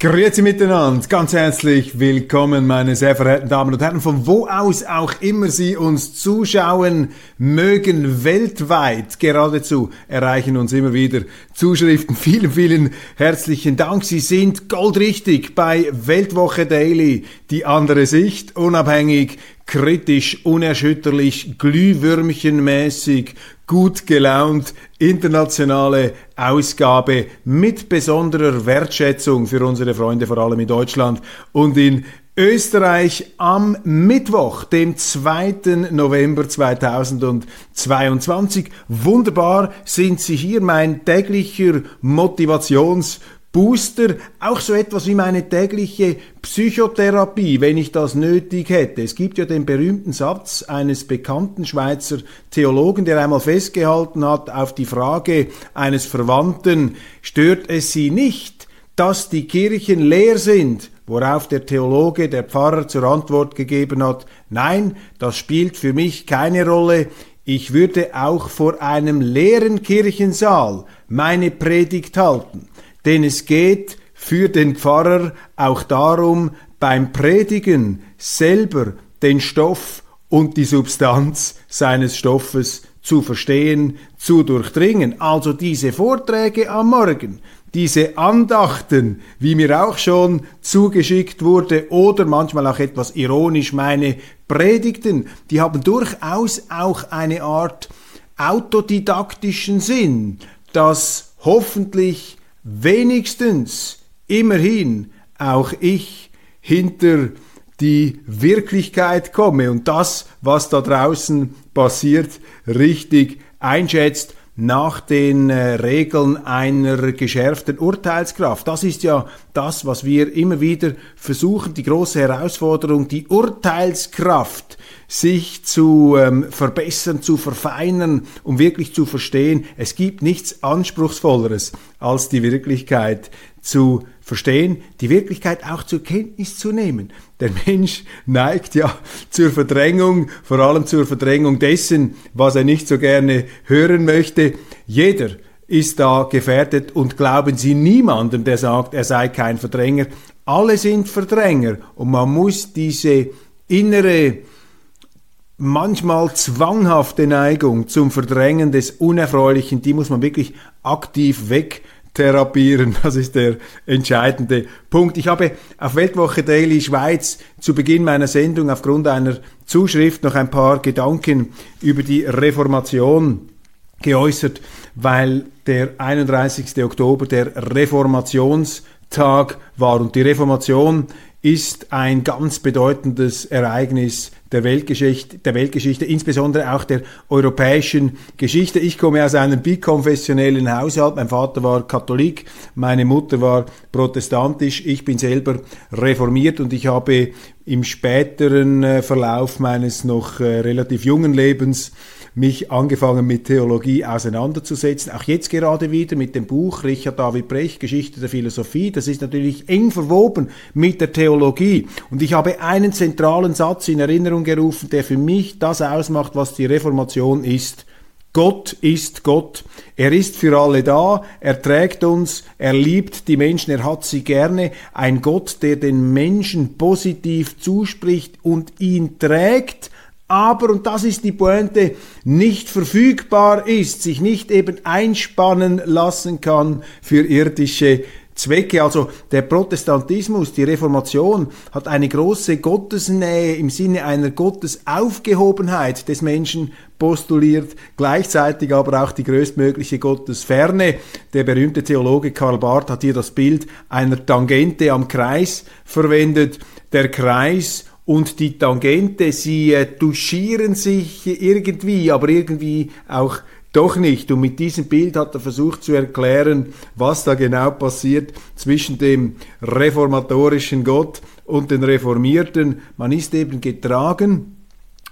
Grüezi miteinander, ganz herzlich willkommen, meine sehr verehrten Damen und Herren, von wo aus auch immer Sie uns zuschauen mögen, weltweit geradezu erreichen uns immer wieder Zuschriften. Vielen, vielen herzlichen Dank. Sie sind goldrichtig bei Weltwoche Daily, die andere Sicht, unabhängig, kritisch, unerschütterlich, glühwürmchenmäßig, gut gelaunt, internationale Ausgabe mit besonderer Wertschätzung für unsere Freunde, vor allem in Deutschland und in Österreich am Mittwoch, dem 2. November 2022. Wunderbar sind Sie hier, mein täglicher Motivations- Booster, auch so etwas wie meine tägliche Psychotherapie, wenn ich das nötig hätte. Es gibt ja den berühmten Satz eines bekannten Schweizer Theologen, der einmal festgehalten hat auf die Frage eines Verwandten, stört es Sie nicht, dass die Kirchen leer sind? Worauf der Theologe, der Pfarrer zur Antwort gegeben hat, nein, das spielt für mich keine Rolle, ich würde auch vor einem leeren Kirchensaal meine Predigt halten. Denn es geht für den Pfarrer auch darum, beim Predigen selber den Stoff und die Substanz seines Stoffes zu verstehen, zu durchdringen. Also diese Vorträge am Morgen, diese Andachten, wie mir auch schon zugeschickt wurde, oder manchmal auch etwas ironisch meine Predigten, die haben durchaus auch eine Art autodidaktischen Sinn, dass hoffentlich wenigstens immerhin auch ich hinter die Wirklichkeit komme und das, was da draußen passiert, richtig einschätzt nach den äh, Regeln einer geschärften Urteilskraft. Das ist ja das, was wir immer wieder versuchen, die große Herausforderung, die Urteilskraft sich zu ähm, verbessern, zu verfeinern, um wirklich zu verstehen, es gibt nichts Anspruchsvolleres, als die Wirklichkeit zu verstehen, die Wirklichkeit auch zur Kenntnis zu nehmen. Der Mensch neigt ja zur Verdrängung, vor allem zur Verdrängung dessen, was er nicht so gerne hören möchte. Jeder ist da gefährdet und glauben Sie niemandem, der sagt, er sei kein Verdränger. Alle sind Verdränger und man muss diese innere manchmal zwanghafte Neigung zum Verdrängen des Unerfreulichen, die muss man wirklich aktiv wegtherapieren. Das ist der entscheidende Punkt. Ich habe auf Weltwoche Daily Schweiz zu Beginn meiner Sendung aufgrund einer Zuschrift noch ein paar Gedanken über die Reformation geäußert, weil der 31. Oktober der Reformationstag war und die Reformation ist ein ganz bedeutendes Ereignis der Weltgeschichte, der Weltgeschichte, insbesondere auch der europäischen Geschichte. Ich komme aus einem bikonfessionellen Haushalt. Mein Vater war Katholik, meine Mutter war protestantisch. Ich bin selber reformiert und ich habe im späteren äh, Verlauf meines noch äh, relativ jungen Lebens mich angefangen mit Theologie auseinanderzusetzen. Auch jetzt gerade wieder mit dem Buch Richard David Brecht, Geschichte der Philosophie. Das ist natürlich eng verwoben mit der Theologie. Und ich habe einen zentralen Satz in Erinnerung gerufen, der für mich das ausmacht, was die Reformation ist. Gott ist Gott. Er ist für alle da. Er trägt uns. Er liebt die Menschen. Er hat sie gerne. Ein Gott, der den Menschen positiv zuspricht und ihn trägt aber, und das ist die Pointe, nicht verfügbar ist, sich nicht eben einspannen lassen kann für irdische Zwecke. Also der Protestantismus, die Reformation hat eine große Gottesnähe im Sinne einer Gottesaufgehobenheit des Menschen postuliert, gleichzeitig aber auch die größtmögliche Gottesferne. Der berühmte Theologe Karl Barth hat hier das Bild einer Tangente am Kreis verwendet. Der Kreis und die Tangente, sie äh, touchieren sich irgendwie, aber irgendwie auch doch nicht. Und mit diesem Bild hat er versucht zu erklären, was da genau passiert zwischen dem reformatorischen Gott und den Reformierten. Man ist eben getragen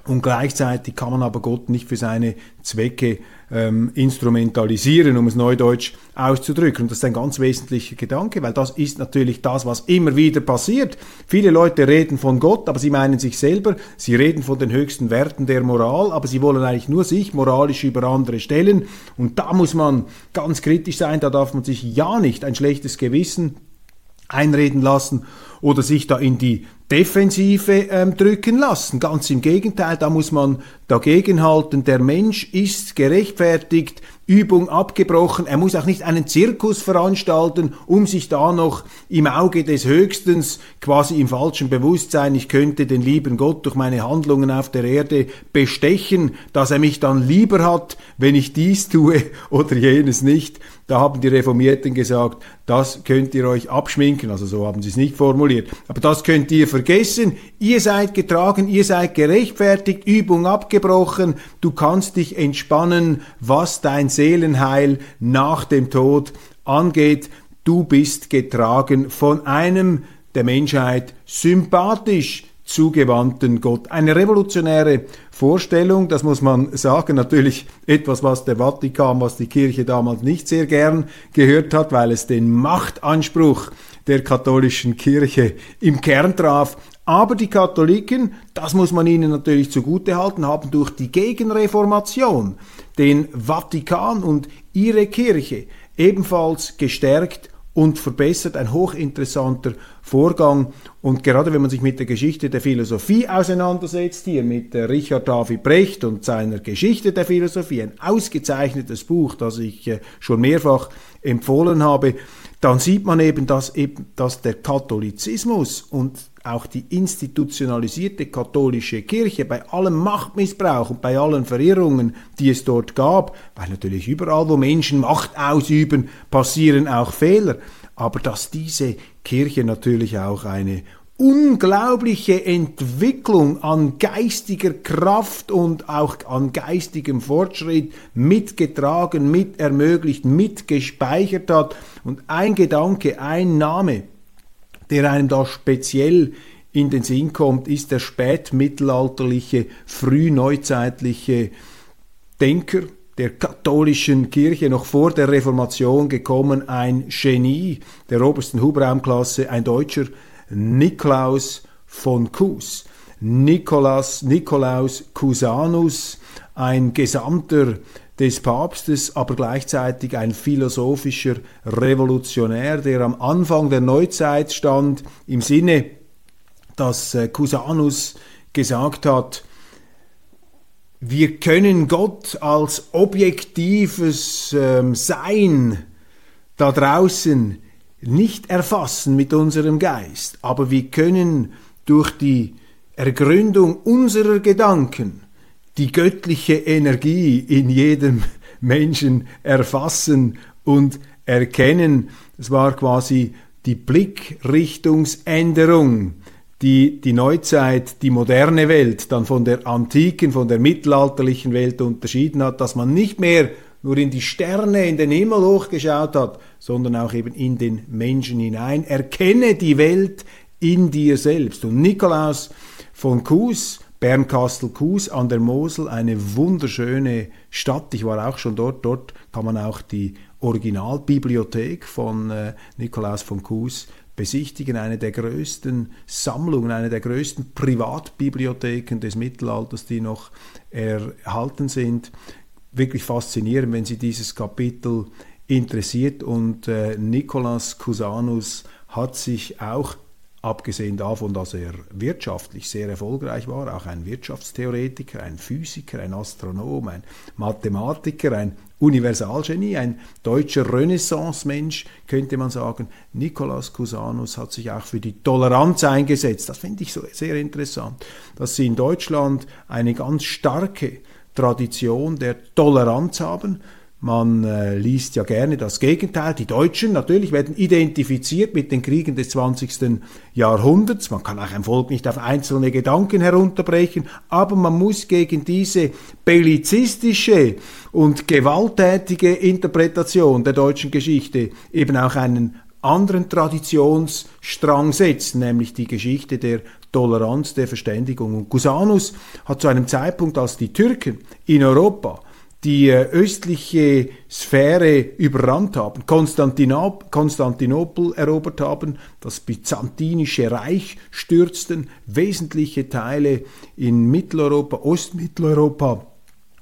und gleichzeitig kann man aber Gott nicht für seine Zwecke ähm, instrumentalisieren, um es neudeutsch auszudrücken. Und das ist ein ganz wesentlicher Gedanke, weil das ist natürlich das, was immer wieder passiert. Viele Leute reden von Gott, aber sie meinen sich selber, sie reden von den höchsten Werten der Moral, aber sie wollen eigentlich nur sich moralisch über andere stellen. Und da muss man ganz kritisch sein, da darf man sich ja nicht ein schlechtes Gewissen einreden lassen oder sich da in die Defensive ähm, drücken lassen. Ganz im Gegenteil, da muss man dagegenhalten. Der Mensch ist gerechtfertigt, Übung abgebrochen. Er muss auch nicht einen Zirkus veranstalten, um sich da noch im Auge des Höchstens, quasi im falschen Bewusstsein, ich könnte den lieben Gott durch meine Handlungen auf der Erde bestechen, dass er mich dann lieber hat, wenn ich dies tue oder jenes nicht. Da haben die Reformierten gesagt, das könnt ihr euch abschminken, also so haben sie es nicht formuliert, aber das könnt ihr vergessen, ihr seid getragen, ihr seid gerechtfertigt, Übung abgebrochen, du kannst dich entspannen, was dein Seelenheil nach dem Tod angeht, du bist getragen von einem der Menschheit sympathisch zugewandten Gott. Eine revolutionäre Vorstellung, das muss man sagen, natürlich etwas, was der Vatikan, was die Kirche damals nicht sehr gern gehört hat, weil es den Machtanspruch der katholischen Kirche im Kern traf. Aber die Katholiken, das muss man ihnen natürlich zugutehalten, haben durch die Gegenreformation den Vatikan und ihre Kirche ebenfalls gestärkt und verbessert. Ein hochinteressanter Vorgang. Und gerade wenn man sich mit der Geschichte der Philosophie auseinandersetzt, hier mit äh, Richard David Brecht und seiner Geschichte der Philosophie, ein ausgezeichnetes Buch, das ich äh, schon mehrfach empfohlen habe, dann sieht man eben, dass, eben, dass der Katholizismus und auch die institutionalisierte katholische Kirche bei allem Machtmissbrauch und bei allen Verirrungen, die es dort gab, weil natürlich überall, wo Menschen Macht ausüben, passieren auch Fehler, aber dass diese Kirche natürlich auch eine unglaubliche Entwicklung an geistiger Kraft und auch an geistigem Fortschritt mitgetragen, mit ermöglicht, mitgespeichert hat. Und ein Gedanke, ein Name, der einem da speziell in den Sinn kommt, ist der spätmittelalterliche, frühneuzeitliche Denker der katholischen Kirche noch vor der Reformation gekommen, ein Genie der obersten Hubraumklasse, ein Deutscher, Niklaus von Kus. Nikolaus, Nikolaus Cusanus, ein Gesandter des Papstes, aber gleichzeitig ein philosophischer Revolutionär, der am Anfang der Neuzeit stand, im Sinne, dass äh, Cusanus gesagt hat, wir können Gott als objektives ähm, Sein da draußen nicht erfassen mit unserem Geist, aber wir können durch die Ergründung unserer Gedanken die göttliche Energie in jedem Menschen erfassen und erkennen. Es war quasi die Blickrichtungsänderung, die die Neuzeit, die moderne Welt dann von der antiken, von der mittelalterlichen Welt unterschieden hat, dass man nicht mehr nur in die Sterne, in den Himmel hochgeschaut hat, sondern auch eben in den Menschen hinein. Erkenne die Welt in dir selbst. Und Nikolaus von Kues Bernkastel-Kues an der Mosel, eine wunderschöne Stadt. Ich war auch schon dort. Dort kann man auch die Originalbibliothek von äh, Nikolaus von Kues besichtigen. Eine der größten Sammlungen, eine der größten Privatbibliotheken des Mittelalters, die noch erhalten sind. Wirklich faszinierend, wenn Sie dieses Kapitel interessiert. Und äh, Nikolaus Cusanus hat sich auch abgesehen davon, dass er wirtschaftlich sehr erfolgreich war, auch ein Wirtschaftstheoretiker, ein Physiker, ein Astronom, ein Mathematiker, ein Universalgenie, ein deutscher Renaissance-Mensch, könnte man sagen. Nikolaus Cusanus hat sich auch für die Toleranz eingesetzt. Das finde ich so sehr interessant, dass sie in Deutschland eine ganz starke Tradition der Toleranz haben. Man äh, liest ja gerne das Gegenteil. Die Deutschen natürlich werden identifiziert mit den Kriegen des 20. Jahrhunderts. Man kann auch ein Volk nicht auf einzelne Gedanken herunterbrechen, aber man muss gegen diese bellizistische und gewalttätige Interpretation der deutschen Geschichte eben auch einen anderen Traditionsstrang setzen, nämlich die Geschichte der Toleranz, der Verständigung. Und Cusanus hat zu einem Zeitpunkt, als die Türken in Europa die äh, östliche Sphäre überrannt haben, Konstantinopel erobert haben, das byzantinische Reich stürzten, wesentliche Teile in Mitteleuropa, Ostmitteleuropa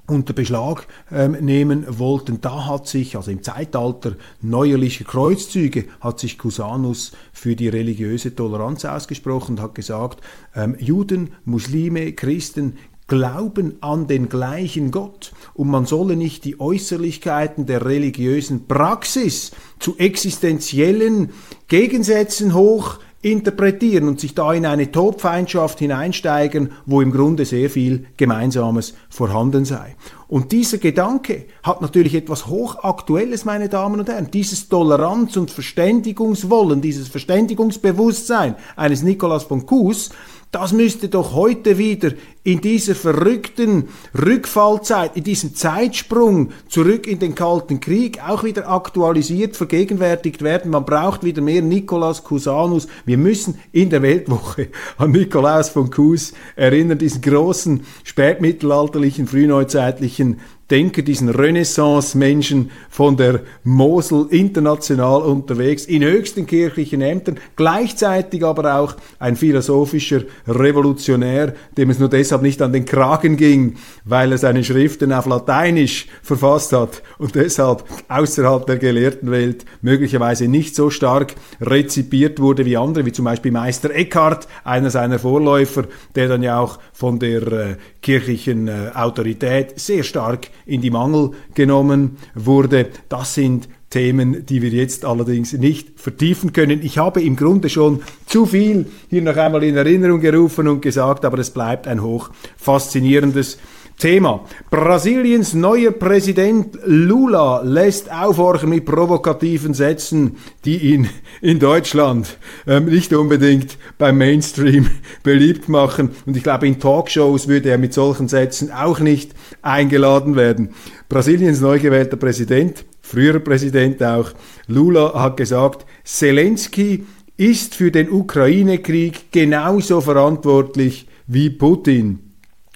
unter Beschlag ähm, nehmen wollten. Da hat sich, also im Zeitalter neuerlicher Kreuzzüge, hat sich Cusanus für die religiöse Toleranz ausgesprochen und hat gesagt, ähm, Juden, Muslime, Christen glauben an den gleichen Gott und man solle nicht die Äußerlichkeiten der religiösen Praxis zu existenziellen Gegensätzen hoch interpretieren und sich da in eine Todfeindschaft hineinsteigen, wo im Grunde sehr viel Gemeinsames vorhanden sei. Und dieser Gedanke hat natürlich etwas Hochaktuelles, meine Damen und Herren. Dieses Toleranz- und Verständigungswollen, dieses Verständigungsbewusstsein eines Nikolaus von Kues, das müsste doch heute wieder in dieser verrückten Rückfallzeit, in diesem Zeitsprung zurück in den Kalten Krieg auch wieder aktualisiert, vergegenwärtigt werden. Man braucht wieder mehr Nikolaus Cusanus. Wir müssen in der Weltwoche an Nikolaus von Cus erinnern, diesen großen spätmittelalterlichen, frühneuzeitlichen Denker, diesen Renaissance-Menschen von der Mosel international unterwegs, in höchsten kirchlichen Ämtern, gleichzeitig aber auch ein philosophischer Revolutionär, dem es nur deshalb nicht an den Kragen ging, weil er seine Schriften auf Lateinisch verfasst hat und deshalb außerhalb der gelehrten Welt möglicherweise nicht so stark rezipiert wurde wie andere, wie zum Beispiel Meister Eckhart, einer seiner Vorläufer, der dann ja auch von der äh, kirchlichen äh, Autorität sehr stark in die Mangel genommen wurde. Das sind Themen, die wir jetzt allerdings nicht vertiefen können. Ich habe im Grunde schon zu viel hier noch einmal in Erinnerung gerufen und gesagt, aber es bleibt ein hoch faszinierendes Thema. Brasiliens neuer Präsident Lula lässt aufhorchen mit provokativen Sätzen, die ihn in Deutschland ähm, nicht unbedingt beim Mainstream beliebt machen. Und ich glaube, in Talkshows würde er mit solchen Sätzen auch nicht eingeladen werden. Brasiliens neu gewählter Präsident, früherer Präsident auch, Lula hat gesagt, Zelensky ist für den Ukraine-Krieg genauso verantwortlich wie Putin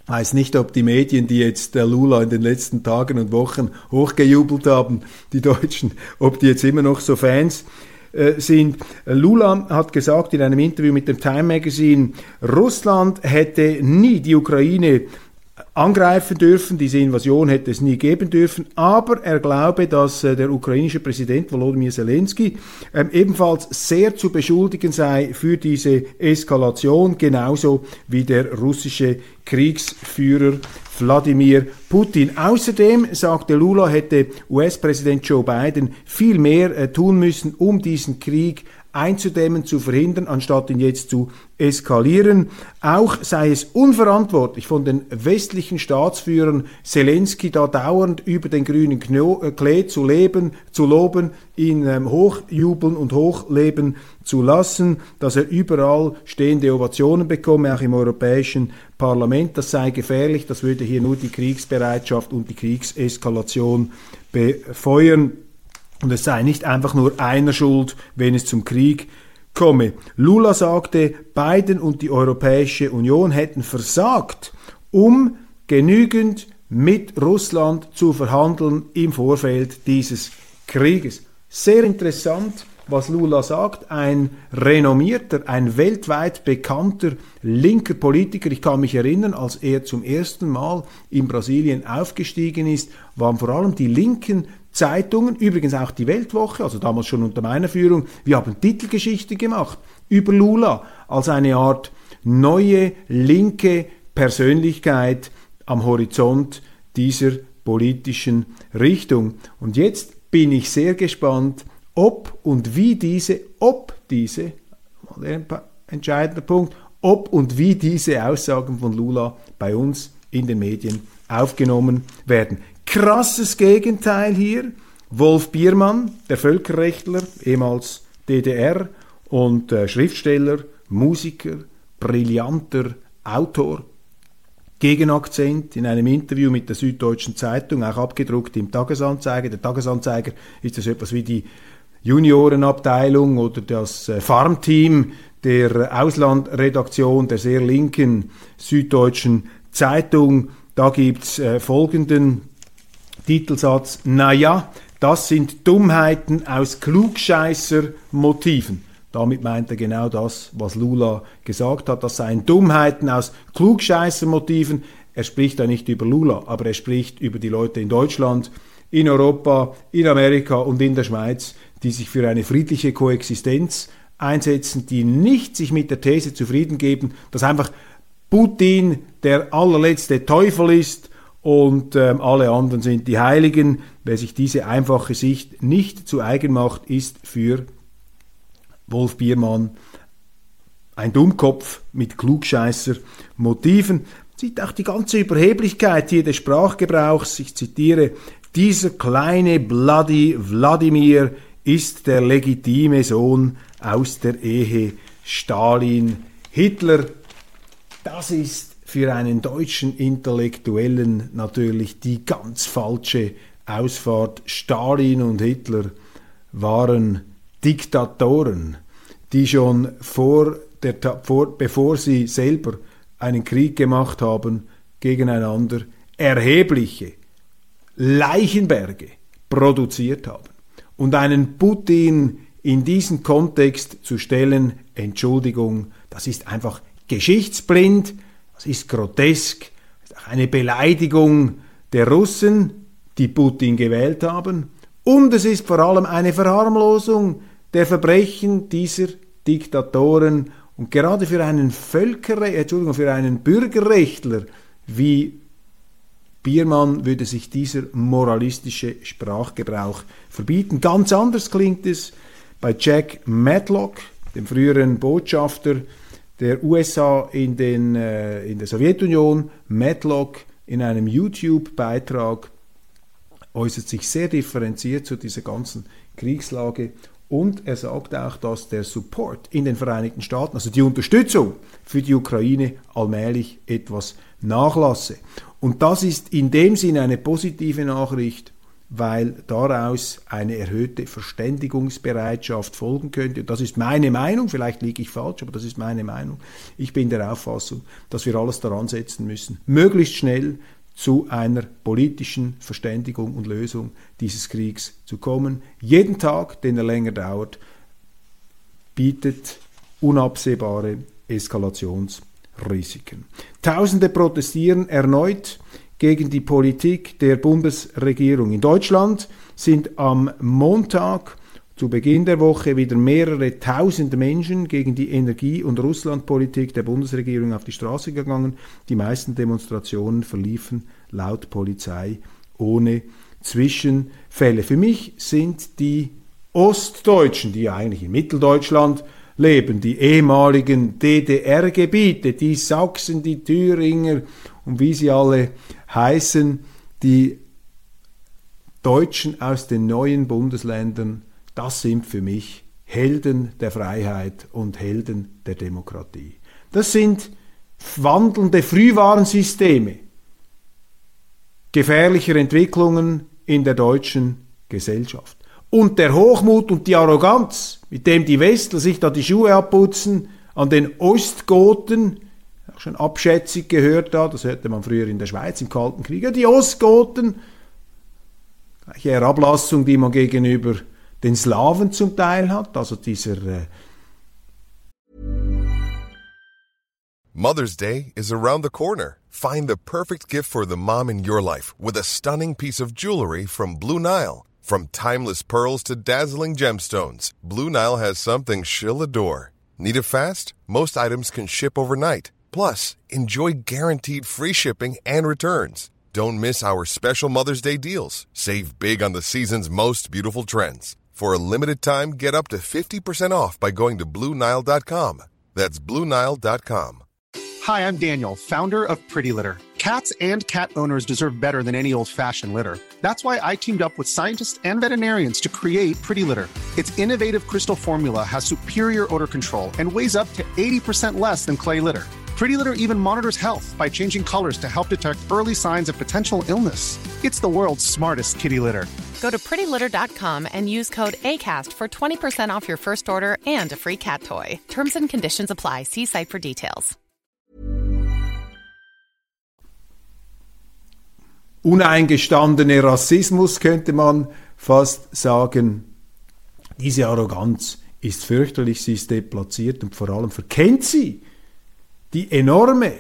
weiß nicht, ob die Medien, die jetzt der Lula in den letzten Tagen und Wochen hochgejubelt haben, die Deutschen, ob die jetzt immer noch so Fans äh, sind. Lula hat gesagt in einem Interview mit dem Time Magazine, Russland hätte nie die Ukraine angreifen dürfen. Diese Invasion hätte es nie geben dürfen. Aber er glaube, dass äh, der ukrainische Präsident Volodymyr Zelensky äh, ebenfalls sehr zu beschuldigen sei für diese Eskalation, genauso wie der russische Kriegsführer Wladimir Putin. Außerdem, sagte Lula, hätte US-Präsident Joe Biden viel mehr äh, tun müssen, um diesen Krieg einzudämmen, zu verhindern, anstatt ihn jetzt zu eskalieren. Auch sei es unverantwortlich von den westlichen Staatsführern, Zelensky da dauernd über den grünen äh, Klee zu leben, zu loben, ihn ähm, hochjubeln und hochleben zu lassen, dass er überall stehende Ovationen bekomme, auch im Europäischen Parlament. Das sei gefährlich, das würde hier nur die Kriegsbereitschaft und die Kriegseskalation befeuern. Und es sei nicht einfach nur einer schuld, wenn es zum Krieg komme. Lula sagte, Biden und die Europäische Union hätten versagt, um genügend mit Russland zu verhandeln im Vorfeld dieses Krieges. Sehr interessant, was Lula sagt. Ein renommierter, ein weltweit bekannter linker Politiker. Ich kann mich erinnern, als er zum ersten Mal in Brasilien aufgestiegen ist, waren vor allem die linken Zeitungen, übrigens auch die Weltwoche, also damals schon unter meiner Führung, wir haben Titelgeschichte gemacht über Lula als eine Art neue linke Persönlichkeit am Horizont dieser politischen Richtung. Und jetzt bin ich sehr gespannt, ob und wie diese, ob diese, entscheidender Punkt, ob und wie diese Aussagen von Lula bei uns in den Medien aufgenommen werden. Krasses Gegenteil hier. Wolf Biermann, der Völkerrechtler, ehemals DDR und äh, Schriftsteller, Musiker, brillanter Autor, Gegenakzent in einem Interview mit der Süddeutschen Zeitung, auch abgedruckt im Tagesanzeiger. Der Tagesanzeiger ist das etwas wie die Juniorenabteilung oder das äh, Farmteam der Auslandredaktion der sehr linken Süddeutschen Zeitung. Da gibt's äh, folgenden Titelsatz, naja, das sind Dummheiten aus Klugscheißer-Motiven. Damit meint er genau das, was Lula gesagt hat. Das seien Dummheiten aus Klugscheißer-Motiven. Er spricht da nicht über Lula, aber er spricht über die Leute in Deutschland, in Europa, in Amerika und in der Schweiz, die sich für eine friedliche Koexistenz einsetzen, die nicht sich mit der These zufrieden geben, dass einfach Putin der allerletzte Teufel ist und ähm, alle anderen sind die Heiligen. Wer sich diese einfache Sicht nicht zu eigen macht, ist für Wolf Biermann ein Dummkopf mit klugscheißer Motiven. Sieht auch die ganze Überheblichkeit hier des Sprachgebrauchs. Ich zitiere, dieser kleine Bloody Wladimir ist der legitime Sohn aus der Ehe Stalin-Hitler. Das ist für einen deutschen Intellektuellen natürlich die ganz falsche Ausfahrt. Stalin und Hitler waren Diktatoren, die schon vor der, vor, bevor sie selber einen Krieg gemacht haben gegeneinander, erhebliche Leichenberge produziert haben. Und einen Putin in diesen Kontext zu stellen, Entschuldigung, das ist einfach geschichtsblind, das ist grotesk, das ist eine Beleidigung der Russen, die Putin gewählt haben, und es ist vor allem eine Verharmlosung der Verbrechen dieser Diktatoren und gerade für einen Völkerre Entschuldigung, für einen Bürgerrechtler wie Biermann würde sich dieser moralistische Sprachgebrauch verbieten. Ganz anders klingt es bei Jack Matlock, dem früheren Botschafter der USA in, den, äh, in der Sowjetunion. Matlock in einem YouTube-Beitrag äußert sich sehr differenziert zu dieser ganzen Kriegslage und er sagt auch, dass der Support in den Vereinigten Staaten, also die Unterstützung für die Ukraine, allmählich etwas nachlasse. Und das ist in dem Sinne eine positive Nachricht, weil daraus eine erhöhte Verständigungsbereitschaft folgen könnte. Und das ist meine Meinung, vielleicht liege ich falsch, aber das ist meine Meinung. Ich bin der Auffassung, dass wir alles daran setzen müssen, möglichst schnell zu einer politischen Verständigung und Lösung dieses Kriegs zu kommen. Jeden Tag, den er länger dauert, bietet unabsehbare Eskalationsrisiken. Tausende protestieren erneut gegen die Politik der Bundesregierung. In Deutschland sind am Montag zu Beginn der Woche wieder mehrere tausend Menschen gegen die Energie- und Russlandpolitik der Bundesregierung auf die Straße gegangen. Die meisten Demonstrationen verliefen laut Polizei ohne Zwischenfälle. Für mich sind die Ostdeutschen, die eigentlich in Mitteldeutschland leben, die ehemaligen DDR-Gebiete, die Sachsen, die Thüringer und wie sie alle heißen, die Deutschen aus den neuen Bundesländern das sind für mich Helden der Freiheit und Helden der Demokratie. Das sind wandelnde Frühwarnsysteme gefährlicher Entwicklungen in der deutschen Gesellschaft. Und der Hochmut und die Arroganz, mit dem die Westler sich da die Schuhe abputzen, an den Ostgoten, schon abschätzig gehört da, das hörte man früher in der Schweiz im Kalten Krieg, die Ostgoten, gleiche Herablassung, die man gegenüber den Slawen zum Teil hat, also dieser äh Mother's Day is around the corner. Find the perfect gift for the mom in your life with a stunning piece of jewelry from Blue Nile. From timeless pearls to dazzling gemstones, Blue Nile has something she'll adore. Need it fast? Most items can ship overnight. Plus, enjoy guaranteed free shipping and returns. Don't miss our special Mother's Day deals. Save big on the season's most beautiful trends. For a limited time, get up to 50% off by going to Bluenile.com. That's Bluenile.com. Hi, I'm Daniel, founder of Pretty Litter. Cats and cat owners deserve better than any old-fashioned litter. That's why I teamed up with scientists and veterinarians to create Pretty Litter. Its innovative crystal formula has superior odor control and weighs up to 80% less than clay litter. Pretty Litter even monitors health by changing colors to help detect early signs of potential illness. It's the world's smartest kitty litter. Go to prettylitter.com and use code ACAST for 20% off your first order and a free cat toy. Terms and conditions apply. See site for details. Uneingestandene Rassismus könnte man fast sagen. Diese Arroganz ist fürchterlich, sie ist deplatziert und vor allem verkennt sie die enorme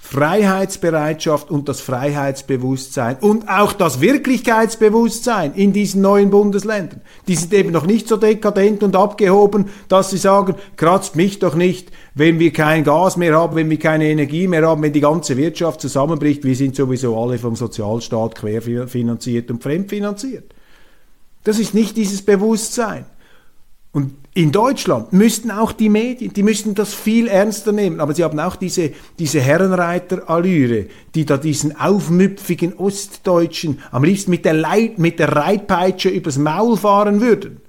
Freiheitsbereitschaft und das Freiheitsbewusstsein und auch das Wirklichkeitsbewusstsein in diesen neuen Bundesländern. Die sind eben noch nicht so dekadent und abgehoben, dass sie sagen, kratzt mich doch nicht, wenn wir kein Gas mehr haben, wenn wir keine Energie mehr haben, wenn die ganze Wirtschaft zusammenbricht. Wir sind sowieso alle vom Sozialstaat querfinanziert und fremdfinanziert. Das ist nicht dieses Bewusstsein. Und in Deutschland müssten auch die Medien, die müssten das viel ernster nehmen, aber sie haben auch diese, diese Herrenreiter-Allüre, die da diesen aufmüpfigen Ostdeutschen am liebsten mit der, Leit, mit der Reitpeitsche übers Maul fahren würden.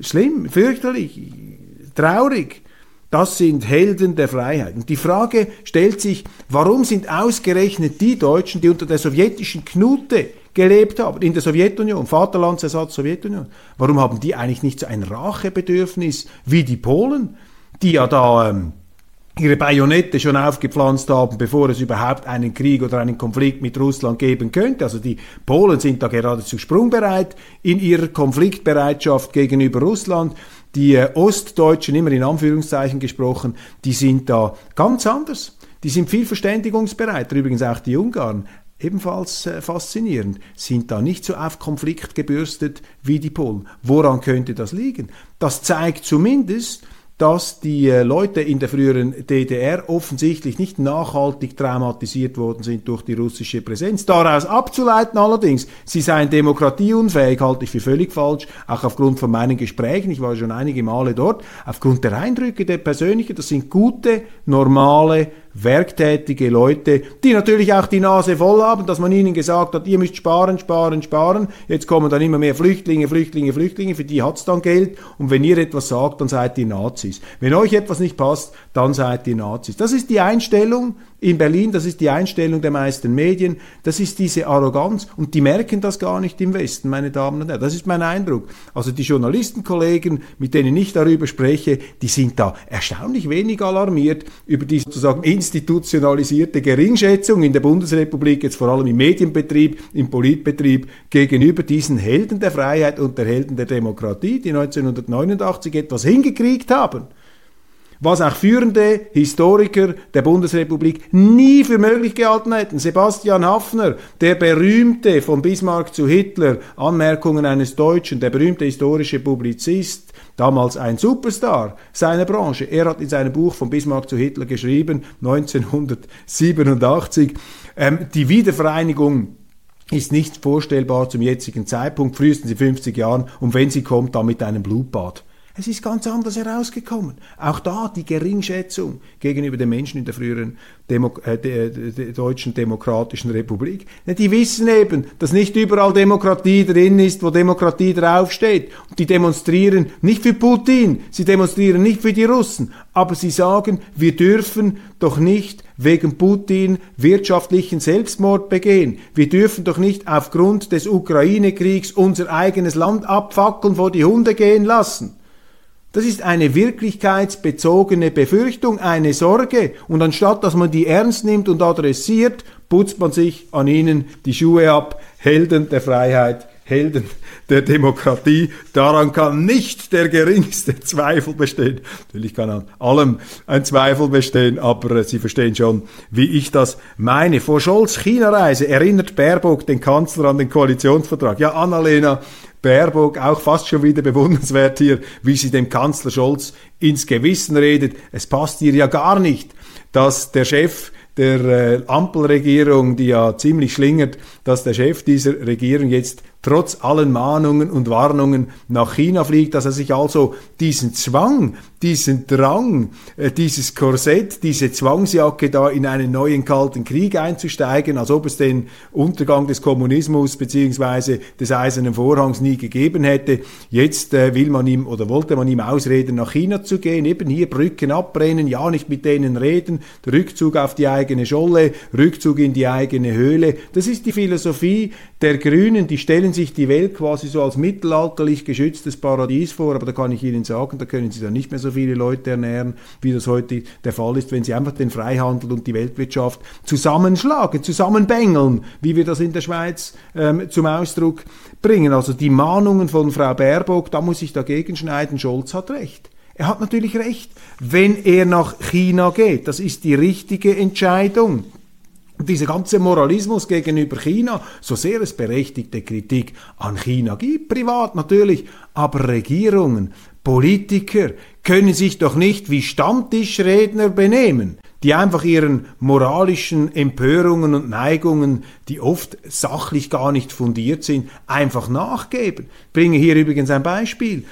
Schlimm, fürchterlich, traurig. Das sind Helden der Freiheit. Und die Frage stellt sich, warum sind ausgerechnet die Deutschen, die unter der sowjetischen Knute gelebt haben, in der Sowjetunion, Vaterlandsersatz Sowjetunion. Warum haben die eigentlich nicht so ein Rachebedürfnis wie die Polen, die ja da ähm, ihre Bajonette schon aufgepflanzt haben, bevor es überhaupt einen Krieg oder einen Konflikt mit Russland geben könnte. Also die Polen sind da geradezu sprungbereit in ihrer Konfliktbereitschaft gegenüber Russland. Die äh, Ostdeutschen, immer in Anführungszeichen gesprochen, die sind da ganz anders. Die sind viel verständigungsbereiter, übrigens auch die Ungarn ebenfalls äh, faszinierend, sind da nicht so auf Konflikt gebürstet wie die Polen. Woran könnte das liegen? Das zeigt zumindest, dass die äh, Leute in der früheren DDR offensichtlich nicht nachhaltig traumatisiert worden sind durch die russische Präsenz. Daraus abzuleiten allerdings, sie seien demokratieunfähig, halte ich für völlig falsch, auch aufgrund von meinen Gesprächen, ich war schon einige Male dort, aufgrund der Eindrücke der persönlichen, das sind gute, normale, werktätige Leute, die natürlich auch die Nase voll haben, dass man ihnen gesagt hat, ihr müsst sparen, sparen, sparen. Jetzt kommen dann immer mehr Flüchtlinge, Flüchtlinge, Flüchtlinge, für die hat's dann Geld. Und wenn ihr etwas sagt, dann seid ihr Nazis. Wenn euch etwas nicht passt, dann seid ihr Nazis. Das ist die Einstellung in Berlin, das ist die Einstellung der meisten Medien, das ist diese Arroganz und die merken das gar nicht im Westen, meine Damen und Herren. Das ist mein Eindruck. Also die Journalistenkollegen, mit denen ich darüber spreche, die sind da erstaunlich wenig alarmiert über die sozusagen institutionalisierte Geringschätzung in der Bundesrepublik, jetzt vor allem im Medienbetrieb, im Politbetrieb, gegenüber diesen Helden der Freiheit und der Helden der Demokratie, die 1989 etwas hingekriegt haben was auch führende Historiker der Bundesrepublik nie für möglich gehalten hätten. Sebastian Haffner, der berühmte von Bismarck zu Hitler, Anmerkungen eines Deutschen, der berühmte historische Publizist, damals ein Superstar seiner Branche. Er hat in seinem Buch von Bismarck zu Hitler geschrieben, 1987, ähm, die Wiedervereinigung ist nicht vorstellbar zum jetzigen Zeitpunkt, frühestens in 50 Jahren, und wenn sie kommt, dann mit einem Blutbad. Es ist ganz anders herausgekommen. Auch da die Geringschätzung gegenüber den Menschen in der früheren Demo äh, de, de, Deutschen Demokratischen Republik. Die wissen eben, dass nicht überall Demokratie drin ist, wo Demokratie draufsteht. Und die demonstrieren nicht für Putin, sie demonstrieren nicht für die Russen, aber sie sagen, wir dürfen doch nicht wegen Putin wirtschaftlichen Selbstmord begehen. Wir dürfen doch nicht aufgrund des Ukraine-Kriegs unser eigenes Land abfackeln, vor die Hunde gehen lassen. Das ist eine wirklichkeitsbezogene Befürchtung, eine Sorge. Und anstatt dass man die ernst nimmt und adressiert, putzt man sich an ihnen die Schuhe ab. Helden der Freiheit, Helden der Demokratie. Daran kann nicht der geringste Zweifel bestehen. Natürlich kann an allem ein Zweifel bestehen, aber äh, Sie verstehen schon, wie ich das meine. Vor Scholz China-Reise erinnert Baerbock den Kanzler an den Koalitionsvertrag. Ja, Annalena, Baerbock auch fast schon wieder bewundernswert hier, wie sie dem Kanzler Scholz ins Gewissen redet. Es passt ihr ja gar nicht, dass der Chef der äh, Ampelregierung, die ja ziemlich schlingert, dass der Chef dieser Regierung jetzt trotz allen Mahnungen und Warnungen nach China fliegt, dass er sich also diesen Zwang, diesen Drang, äh, dieses Korsett, diese Zwangsjacke da in einen neuen kalten Krieg einzusteigen, als ob es den Untergang des Kommunismus beziehungsweise des Eisernen Vorhangs nie gegeben hätte. Jetzt äh, will man ihm oder wollte man ihm ausreden, nach China zu gehen, eben hier Brücken abbrennen, ja nicht mit denen reden, Rückzug auf die eigene Scholle, Rückzug in die eigene Höhle. Das ist die Philosophie der Grünen, die stellen sich die Welt quasi so als mittelalterlich geschütztes Paradies vor, aber da kann ich Ihnen sagen, da können Sie dann nicht mehr so viele Leute ernähren, wie das heute der Fall ist, wenn Sie einfach den Freihandel und die Weltwirtschaft zusammenschlagen, zusammenbängeln, wie wir das in der Schweiz ähm, zum Ausdruck bringen. Also die Mahnungen von Frau Baerbock, da muss ich dagegen schneiden, Scholz hat recht. Er hat natürlich recht, wenn er nach China geht. Das ist die richtige Entscheidung. Und dieser ganze Moralismus gegenüber China, so sehr es berechtigte Kritik an China gibt, privat natürlich, aber Regierungen, Politiker können sich doch nicht wie Stammtischredner benehmen, die einfach ihren moralischen Empörungen und Neigungen, die oft sachlich gar nicht fundiert sind, einfach nachgeben. Ich bringe hier übrigens ein Beispiel.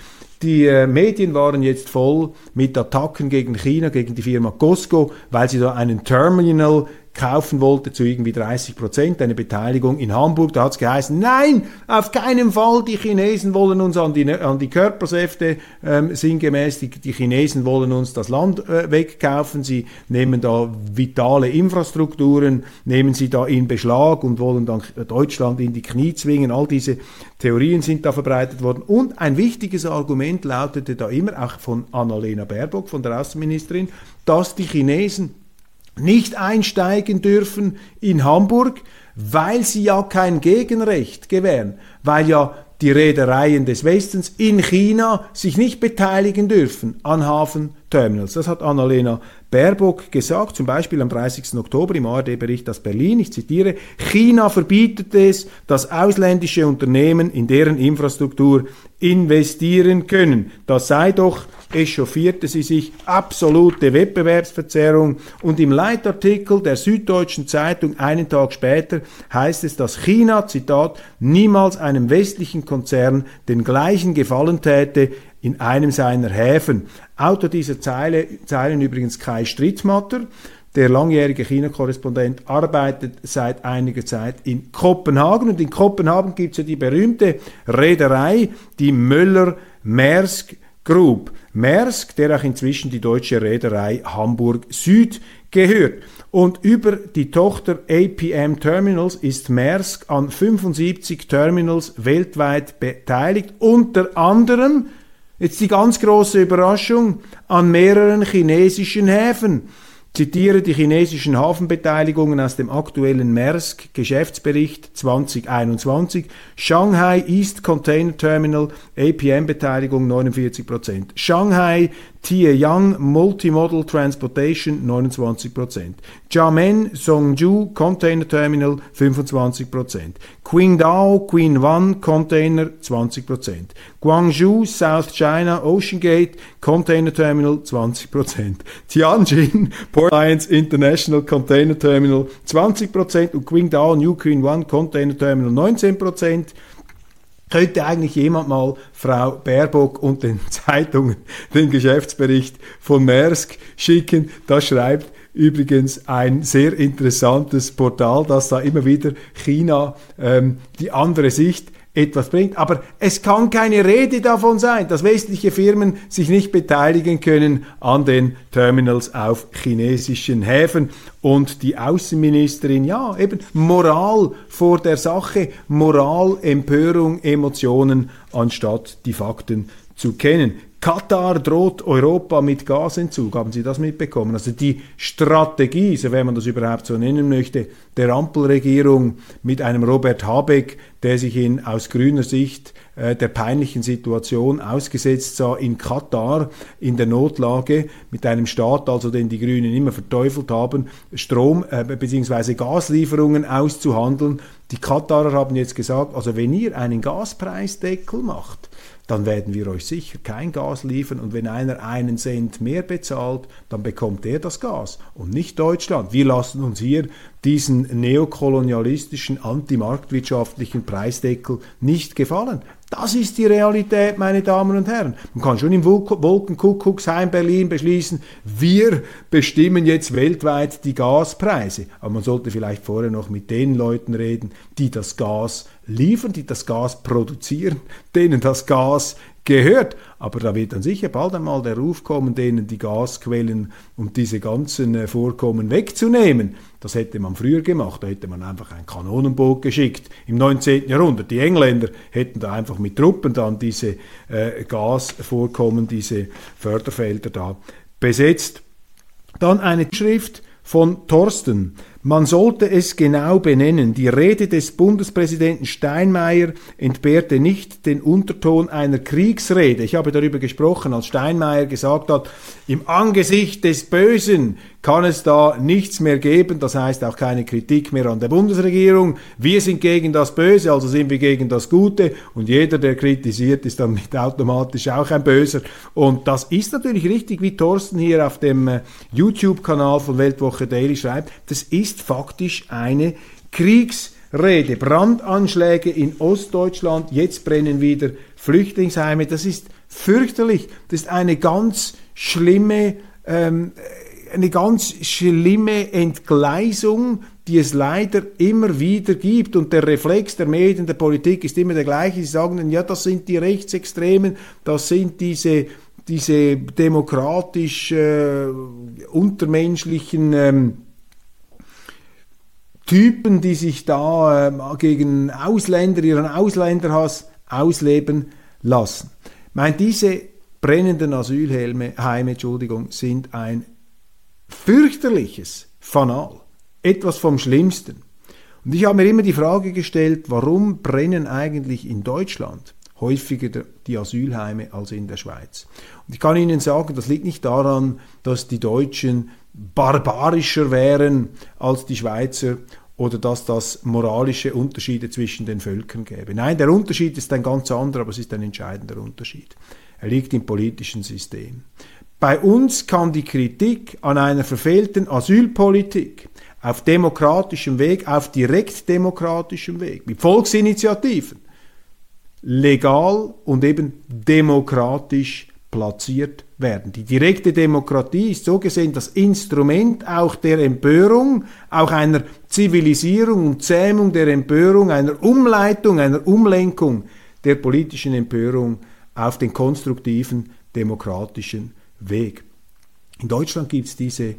Die äh, Medien waren jetzt voll mit Attacken gegen China, gegen die Firma Costco, weil sie da einen Terminal kaufen wollte zu irgendwie 30 Prozent, eine Beteiligung in Hamburg. Da hat es geheißen, nein, auf keinen Fall, die Chinesen wollen uns an die, an die Körpersäfte ähm, sinngemäß, die, die Chinesen wollen uns das Land äh, wegkaufen, sie nehmen da vitale Infrastrukturen, nehmen sie da in Beschlag und wollen dann Deutschland in die Knie zwingen. All diese Theorien sind da verbreitet worden. Und ein wichtiges Argument lautete da immer, auch von Annalena Baerbock, von der Außenministerin, dass die Chinesen nicht einsteigen dürfen in Hamburg, weil sie ja kein Gegenrecht gewähren, weil ja die Reedereien des Westens in China sich nicht beteiligen dürfen an Hafenterminals. Das hat Annalena Baerbock gesagt, zum Beispiel am 30. Oktober im ARD-Bericht aus Berlin, ich zitiere, China verbietet es, dass ausländische Unternehmen in deren Infrastruktur investieren können. Das sei doch, echauffierte sie sich, absolute Wettbewerbsverzerrung. Und im Leitartikel der Süddeutschen Zeitung einen Tag später heißt es, dass China, Zitat, niemals einem westlichen Konzern den gleichen Gefallen täte, in einem seiner Häfen. Autor dieser Zeile, Zeilen übrigens Kai Strittmatter. Der langjährige China-Korrespondent arbeitet seit einiger Zeit in Kopenhagen und in Kopenhagen gibt es ja die berühmte Reederei, die Möller-Maersk Group. Maersk, der auch inzwischen die deutsche Reederei Hamburg Süd gehört. Und über die Tochter APM Terminals ist Maersk an 75 Terminals weltweit beteiligt, unter anderem Jetzt die ganz große Überraschung an mehreren chinesischen Häfen. Zitiere die chinesischen Hafenbeteiligungen aus dem aktuellen Maersk Geschäftsbericht 2021. Shanghai East Container Terminal APM Beteiligung 49 Shanghai Tianyang Multimodal Transportation 29%. Jiamen Songju Container Terminal 25%. Qingdao Qinwan Container 20%. Guangzhou South China Ocean Gate Container Terminal 20%. Tianjin Port Alliance International Container Terminal 20% und Qingdao New Qinwan Container Terminal 19% könnte eigentlich jemand mal Frau Baerbock und den Zeitungen den Geschäftsbericht von Maersk schicken. Das schreibt übrigens ein sehr interessantes Portal, das da immer wieder China ähm, die andere Sicht etwas bringt. Aber es kann keine Rede davon sein, dass westliche Firmen sich nicht beteiligen können an den Terminals auf chinesischen Häfen. Und die Außenministerin, ja, eben Moral vor der Sache, Moral, Empörung, Emotionen, anstatt die Fakten zu kennen. Katar droht Europa mit Gasentzug. Haben Sie das mitbekommen? Also die Strategie, so wenn man das überhaupt so nennen möchte, der Ampelregierung mit einem Robert Habeck, der sich in aus grüner Sicht äh, der peinlichen Situation ausgesetzt sah in Katar in der Notlage mit einem Staat, also den die Grünen immer verteufelt haben, Strom äh, bzw. Gaslieferungen auszuhandeln. Die Katarer haben jetzt gesagt, also wenn ihr einen Gaspreisdeckel macht, dann werden wir euch sicher kein Gas liefern und wenn einer einen Cent mehr bezahlt, dann bekommt er das Gas und nicht Deutschland. Wir lassen uns hier diesen neokolonialistischen, antimarktwirtschaftlichen Preisdeckel nicht gefallen. Das ist die Realität, meine Damen und Herren. Man kann schon im Wolkenkuckucksheim Berlin beschließen, wir bestimmen jetzt weltweit die Gaspreise. Aber man sollte vielleicht vorher noch mit den Leuten reden, die das Gas liefern, die das Gas produzieren, denen das Gas gehört. Aber da wird dann sicher bald einmal der Ruf kommen, denen die Gasquellen und diese ganzen äh, Vorkommen wegzunehmen. Das hätte man früher gemacht. Da hätte man einfach ein Kanonenboot geschickt. Im 19. Jahrhundert. Die Engländer hätten da einfach mit Truppen dann diese äh, Gasvorkommen, diese Förderfelder da besetzt. Dann eine Schrift von Thorsten. Man sollte es genau benennen. Die Rede des Bundespräsidenten Steinmeier entbehrte nicht den Unterton einer Kriegsrede. Ich habe darüber gesprochen, als Steinmeier gesagt hat, im Angesicht des Bösen kann es da nichts mehr geben. Das heißt auch keine Kritik mehr an der Bundesregierung. Wir sind gegen das Böse, also sind wir gegen das Gute. Und jeder, der kritisiert, ist dann nicht automatisch auch ein Böser. Und das ist natürlich richtig, wie Thorsten hier auf dem äh, YouTube-Kanal von Weltwoche Daily schreibt. Das ist faktisch eine Kriegsrede. Brandanschläge in Ostdeutschland, jetzt brennen wieder Flüchtlingsheime. Das ist fürchterlich. Das ist eine ganz schlimme, ähm, eine ganz schlimme Entgleisung, die es leider immer wieder gibt. Und der Reflex der Medien, der Politik ist immer der gleiche. Sie sagen dann, ja, das sind die Rechtsextremen, das sind diese diese demokratisch äh, untermenschlichen ähm, Typen, die sich da äh, gegen Ausländer, ihren Ausländerhass ausleben lassen. Ich meine, diese brennenden Asylheime Entschuldigung, sind ein fürchterliches Fanal, etwas vom Schlimmsten. Und ich habe mir immer die Frage gestellt, warum brennen eigentlich in Deutschland häufiger die Asylheime als in der Schweiz? Und ich kann Ihnen sagen, das liegt nicht daran, dass die Deutschen barbarischer wären als die Schweizer oder dass das moralische Unterschiede zwischen den Völkern gäbe. Nein, der Unterschied ist ein ganz anderer, aber es ist ein entscheidender Unterschied. Er liegt im politischen System. Bei uns kann die Kritik an einer verfehlten Asylpolitik auf demokratischem Weg, auf direktdemokratischem Weg, mit Volksinitiativen, legal und eben demokratisch platziert werden. Die direkte Demokratie ist so gesehen das Instrument auch der Empörung, auch einer Zivilisierung und Zähmung der Empörung, einer Umleitung, einer Umlenkung der politischen Empörung auf den konstruktiven demokratischen Weg. In Deutschland gibt es diese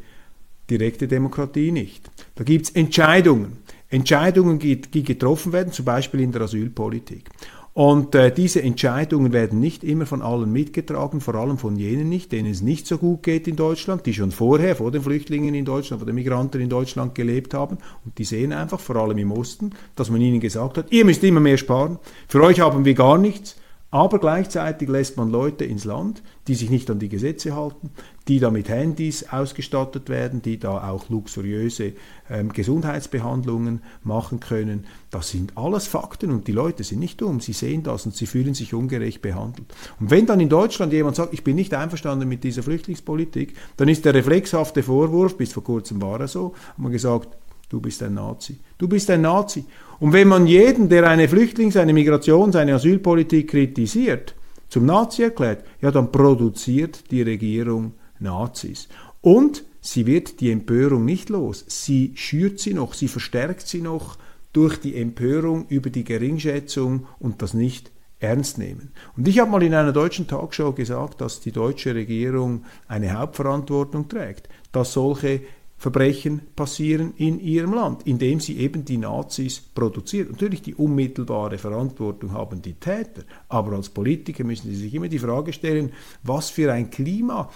direkte Demokratie nicht. Da gibt es Entscheidungen. Entscheidungen, die getroffen werden, zum Beispiel in der Asylpolitik. Und äh, diese Entscheidungen werden nicht immer von allen mitgetragen, vor allem von jenen nicht, denen es nicht so gut geht in Deutschland, die schon vorher, vor den Flüchtlingen in Deutschland, vor den Migranten in Deutschland gelebt haben. Und die sehen einfach, vor allem im Osten, dass man ihnen gesagt hat, ihr müsst immer mehr sparen, für euch haben wir gar nichts. Aber gleichzeitig lässt man Leute ins Land, die sich nicht an die Gesetze halten, die da mit Handys ausgestattet werden, die da auch luxuriöse ähm, Gesundheitsbehandlungen machen können. Das sind alles Fakten und die Leute sind nicht dumm, sie sehen das und sie fühlen sich ungerecht behandelt. Und wenn dann in Deutschland jemand sagt, ich bin nicht einverstanden mit dieser Flüchtlingspolitik, dann ist der reflexhafte Vorwurf, bis vor kurzem war er so, hat man gesagt, du bist ein Nazi. Du bist ein Nazi. Und wenn man jeden, der eine Flüchtlings-, eine Migrations-, eine Asylpolitik kritisiert, zum Nazi erklärt, ja, dann produziert die Regierung Nazis. Und sie wird die Empörung nicht los. Sie schürt sie noch, sie verstärkt sie noch durch die Empörung über die Geringschätzung und das nicht ernst nehmen. Und ich habe mal in einer deutschen Talkshow gesagt, dass die deutsche Regierung eine Hauptverantwortung trägt, dass solche Verbrechen passieren in ihrem Land, indem sie eben die Nazis produzieren. Natürlich die unmittelbare Verantwortung haben die Täter, aber als Politiker müssen sie sich immer die Frage stellen, was für ein Klima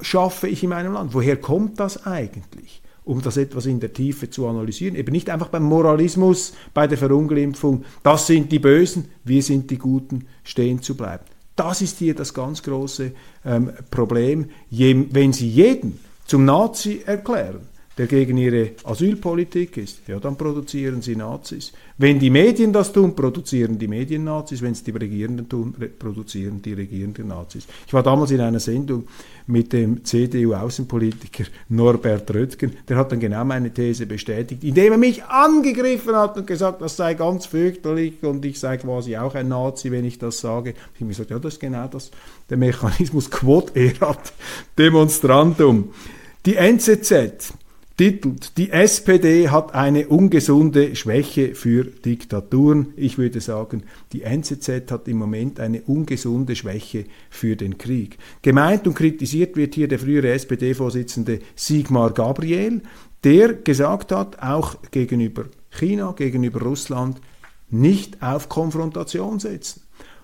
schaffe ich in meinem Land? Woher kommt das eigentlich? um das etwas in der Tiefe zu analysieren. Eben nicht einfach beim Moralismus, bei der Verunglimpfung, das sind die Bösen, wir sind die Guten, stehen zu bleiben. Das ist hier das ganz große ähm, Problem. Je, wenn Sie jeden zum Nazi erklären, der gegen ihre Asylpolitik ist, ja, dann produzieren sie Nazis. Wenn die Medien das tun, produzieren die Medien Nazis. Wenn es die Regierenden tun, produzieren die Regierenden Nazis. Ich war damals in einer Sendung mit dem CDU-Außenpolitiker Norbert Röttgen. Der hat dann genau meine These bestätigt, indem er mich angegriffen hat und gesagt, das sei ganz fürchterlich und ich sei quasi auch ein Nazi, wenn ich das sage. Ich habe gesagt, ja, das ist genau das, der Mechanismus Quod erat demonstrandum. Die NZZ titelt, die SPD hat eine ungesunde Schwäche für Diktaturen. Ich würde sagen, die NZZ hat im Moment eine ungesunde Schwäche für den Krieg. Gemeint und kritisiert wird hier der frühere SPD-Vorsitzende Sigmar Gabriel, der gesagt hat, auch gegenüber China, gegenüber Russland, nicht auf Konfrontation setzen.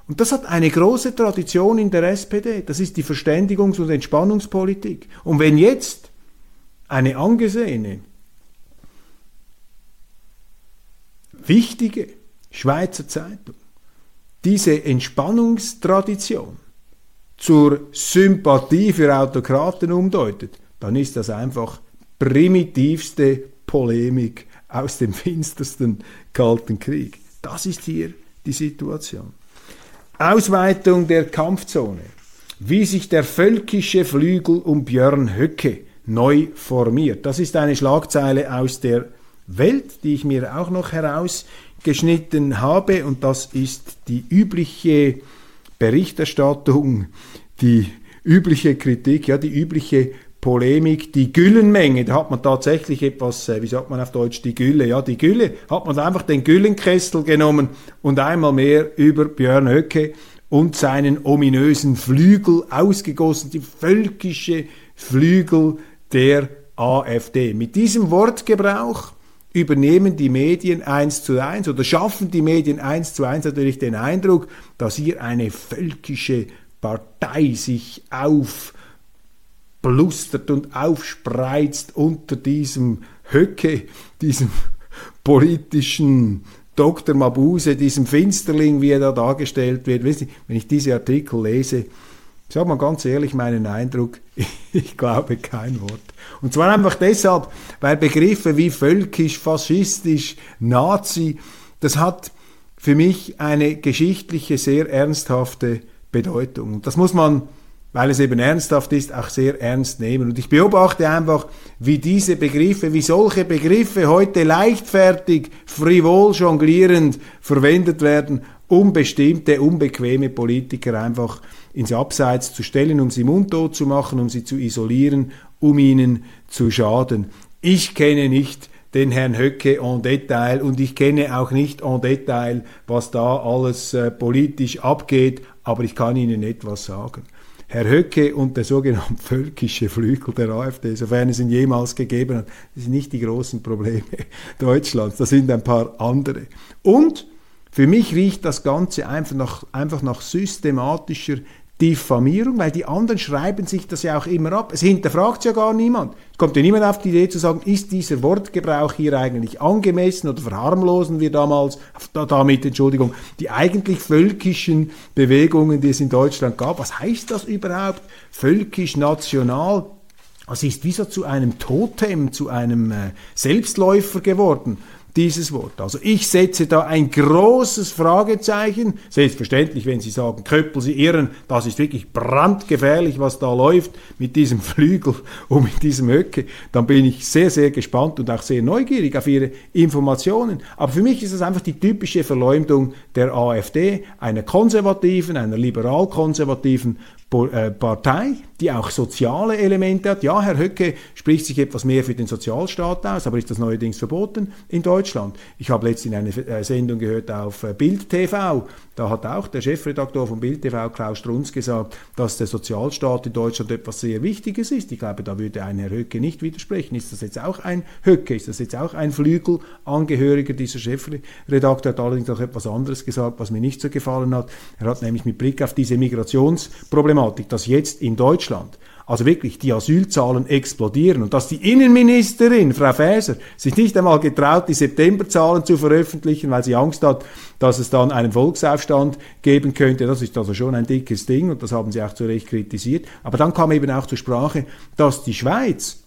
Und das hat eine große Tradition in der SPD. Das ist die Verständigungs- und Entspannungspolitik. Und wenn jetzt eine angesehene, wichtige Schweizer Zeitung diese Entspannungstradition zur Sympathie für Autokraten umdeutet, dann ist das einfach primitivste Polemik aus dem finstersten Kalten Krieg. Das ist hier die Situation. Ausweitung der Kampfzone. Wie sich der völkische Flügel um Björn Höcke neu formiert. Das ist eine Schlagzeile aus der Welt, die ich mir auch noch herausgeschnitten habe. Und das ist die übliche Berichterstattung, die übliche Kritik, ja, die übliche Polemik, die Güllenmenge, da hat man tatsächlich etwas, äh, wie sagt man auf Deutsch, die Gülle, ja, die Gülle, hat man einfach den Güllenkessel genommen und einmal mehr über Björn Höcke und seinen ominösen Flügel ausgegossen, die völkische Flügel der AfD. Mit diesem Wortgebrauch übernehmen die Medien eins zu eins oder schaffen die Medien eins zu eins natürlich den Eindruck, dass hier eine völkische Partei sich aufblustert und aufspreizt unter diesem Höcke, diesem politischen Dr. Mabuse, diesem Finsterling, wie er da dargestellt wird. Wenn ich diese Artikel lese, ich sage mal ganz ehrlich meinen Eindruck, ich glaube kein Wort. Und zwar einfach deshalb, weil Begriffe wie völkisch, faschistisch, Nazi, das hat für mich eine geschichtliche, sehr ernsthafte Bedeutung. Und das muss man, weil es eben ernsthaft ist, auch sehr ernst nehmen. Und ich beobachte einfach, wie diese Begriffe, wie solche Begriffe heute leichtfertig, frivol, jonglierend verwendet werden, um bestimmte, unbequeme Politiker einfach ins Abseits zu stellen, um sie mundtot zu machen, um sie zu isolieren, um ihnen zu schaden. Ich kenne nicht den Herrn Höcke en Detail und ich kenne auch nicht en Detail, was da alles äh, politisch abgeht, aber ich kann Ihnen etwas sagen. Herr Höcke und der sogenannte völkische Flügel der AfD, sofern es ihn jemals gegeben hat, das sind nicht die großen Probleme Deutschlands, das sind ein paar andere. Und für mich riecht das Ganze einfach nach, einfach nach systematischer Diffamierung, weil die anderen schreiben sich das ja auch immer ab. Es hinterfragt ja gar niemand. Es kommt ja niemand auf die Idee zu sagen, ist dieser Wortgebrauch hier eigentlich angemessen oder verharmlosen wir damals damit, Entschuldigung, die eigentlich völkischen Bewegungen, die es in Deutschland gab. Was heißt das überhaupt? Völkisch, national? Es ist wie so zu einem Totem, zu einem äh, Selbstläufer geworden dieses Wort. Also ich setze da ein großes Fragezeichen. Selbstverständlich, wenn Sie sagen, Köppel, Sie irren, das ist wirklich brandgefährlich, was da läuft mit diesem Flügel und mit diesem Höcke, dann bin ich sehr, sehr gespannt und auch sehr neugierig auf Ihre Informationen. Aber für mich ist das einfach die typische Verleumdung der AfD, einer konservativen, einer liberal-konservativen Partei, die auch soziale Elemente hat. Ja, Herr Höcke spricht sich etwas mehr für den Sozialstaat aus, aber ist das neuerdings verboten in Deutschland? Ich habe letztens eine äh, Sendung gehört auf äh, Bild TV, da hat auch der Chefredaktor von Bild TV, Klaus Strunz, gesagt, dass der Sozialstaat in Deutschland etwas sehr Wichtiges ist. Ich glaube, da würde ein Herr Höcke nicht widersprechen. Ist das jetzt auch ein Höcke? Ist das jetzt auch ein Flügelangehöriger dieser Chefredakteur? hat allerdings auch etwas anderes gesagt, was mir nicht so gefallen hat. Er hat nämlich mit Blick auf diese Migrationsproblematik, dass jetzt in Deutschland also wirklich die Asylzahlen explodieren und dass die Innenministerin, Frau Faeser, sich nicht einmal getraut, die Septemberzahlen zu veröffentlichen, weil sie Angst hat, dass es dann einen Volksaufstand geben könnte. Das ist also schon ein dickes Ding und das haben sie auch zu Recht kritisiert. Aber dann kam eben auch zur Sprache, dass die Schweiz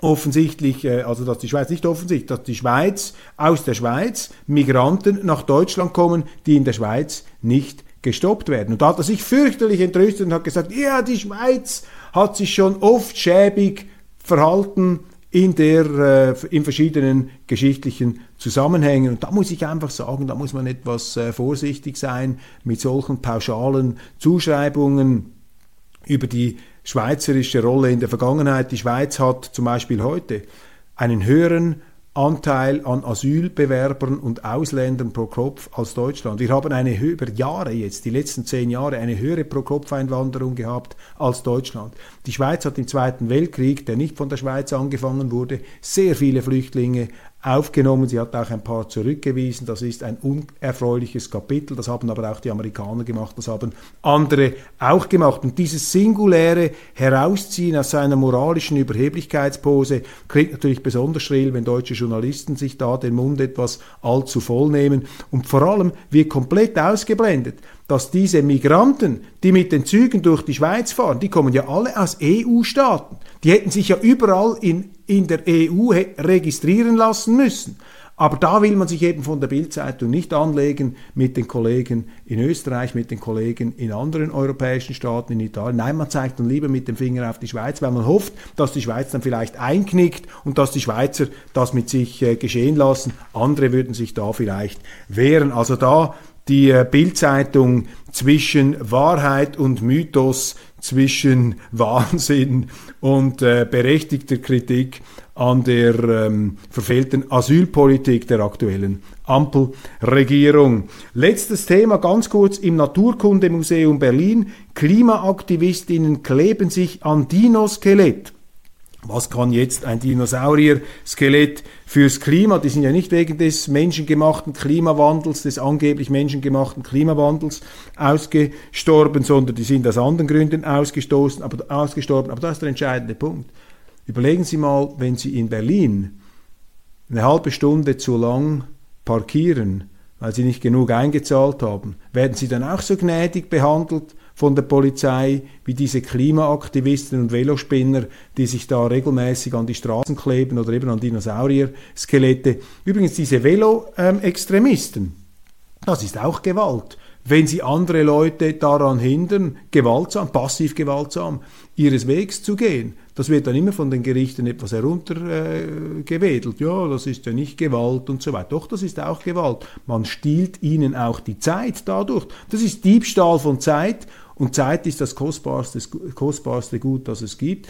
offensichtlich, äh, also dass die Schweiz nicht offensichtlich, dass die Schweiz aus der Schweiz Migranten nach Deutschland kommen, die in der Schweiz nicht gestoppt werden. Und da hat er sich fürchterlich entrüstet und hat gesagt, ja, die Schweiz hat sich schon oft schäbig verhalten in, der, äh, in verschiedenen geschichtlichen Zusammenhängen. Und da muss ich einfach sagen, da muss man etwas äh, vorsichtig sein mit solchen pauschalen Zuschreibungen über die schweizerische Rolle in der Vergangenheit. Die Schweiz hat zum Beispiel heute einen höheren Anteil an Asylbewerbern und Ausländern pro Kopf als Deutschland. Wir haben eine über Jahre jetzt, die letzten zehn Jahre, eine höhere Pro-Kopf-Einwanderung gehabt als Deutschland. Die Schweiz hat im Zweiten Weltkrieg, der nicht von der Schweiz angefangen wurde, sehr viele Flüchtlinge aufgenommen. Sie hat auch ein paar zurückgewiesen. Das ist ein unerfreuliches Kapitel. Das haben aber auch die Amerikaner gemacht. Das haben andere auch gemacht. Und dieses singuläre Herausziehen aus seiner moralischen Überheblichkeitspose klingt natürlich besonders schrill, wenn deutsche Journalisten sich da den Mund etwas allzu voll nehmen. Und vor allem wird komplett ausgeblendet, dass diese Migranten, die mit den Zügen durch die Schweiz fahren, die kommen ja alle aus EU-Staaten. Die hätten sich ja überall in, in der EU registrieren lassen müssen. Aber da will man sich eben von der Bildzeitung nicht anlegen mit den Kollegen in Österreich, mit den Kollegen in anderen europäischen Staaten, in Italien. Nein, man zeigt dann lieber mit dem Finger auf die Schweiz, weil man hofft, dass die Schweiz dann vielleicht einknickt und dass die Schweizer das mit sich äh, geschehen lassen. Andere würden sich da vielleicht wehren. Also da die äh, Bildzeitung zwischen Wahrheit und Mythos, zwischen Wahnsinn und äh, berechtigter Kritik an der ähm, verfehlten Asylpolitik der aktuellen Ampelregierung. Letztes Thema ganz kurz im Naturkundemuseum Berlin. Klimaaktivistinnen kleben sich an Dinoskelett. Was kann jetzt ein Dinosaurier-Skelett fürs Klima? Die sind ja nicht wegen des menschengemachten Klimawandels, des angeblich menschengemachten Klimawandels ausgestorben, sondern die sind aus anderen Gründen ausgestoßen, aber, ausgestorben. Aber das ist der entscheidende Punkt. Überlegen Sie mal, wenn Sie in Berlin eine halbe Stunde zu lang parkieren, weil Sie nicht genug eingezahlt haben, werden Sie dann auch so gnädig behandelt von der Polizei, wie diese Klimaaktivisten und Velospinner, die sich da regelmäßig an die Straßen kleben oder eben an Dinosaurier-Skelette. Übrigens diese Velo-Extremisten, das ist auch Gewalt. Wenn sie andere Leute daran hindern, gewaltsam, passiv gewaltsam, ihres Wegs zu gehen, das wird dann immer von den Gerichten etwas heruntergewedelt. Äh, ja, das ist ja nicht Gewalt und so weiter. Doch, das ist auch Gewalt. Man stiehlt ihnen auch die Zeit dadurch. Das ist Diebstahl von Zeit und Zeit ist das kostbarste, kostbarste Gut, das es gibt.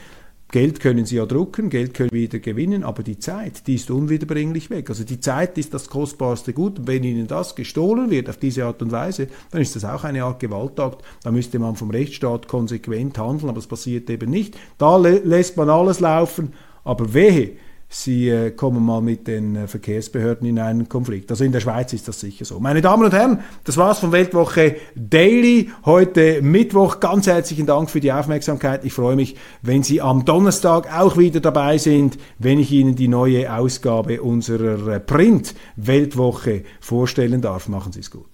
Geld können Sie ja drucken, Geld können Sie wieder gewinnen, aber die Zeit, die ist unwiederbringlich weg. Also die Zeit ist das kostbarste Gut. Und wenn Ihnen das gestohlen wird auf diese Art und Weise, dann ist das auch eine Art Gewaltakt. Da müsste man vom Rechtsstaat konsequent handeln, aber es passiert eben nicht. Da lässt man alles laufen, aber wehe, sie äh, kommen mal mit den äh, Verkehrsbehörden in einen Konflikt. Also in der Schweiz ist das sicher so. Meine Damen und Herren, das war's von Weltwoche Daily. Heute Mittwoch. Ganz herzlichen Dank für die Aufmerksamkeit. Ich freue mich, wenn Sie am Donnerstag auch wieder dabei sind, wenn ich Ihnen die neue Ausgabe unserer äh, Print Weltwoche vorstellen darf. Machen Sie es gut.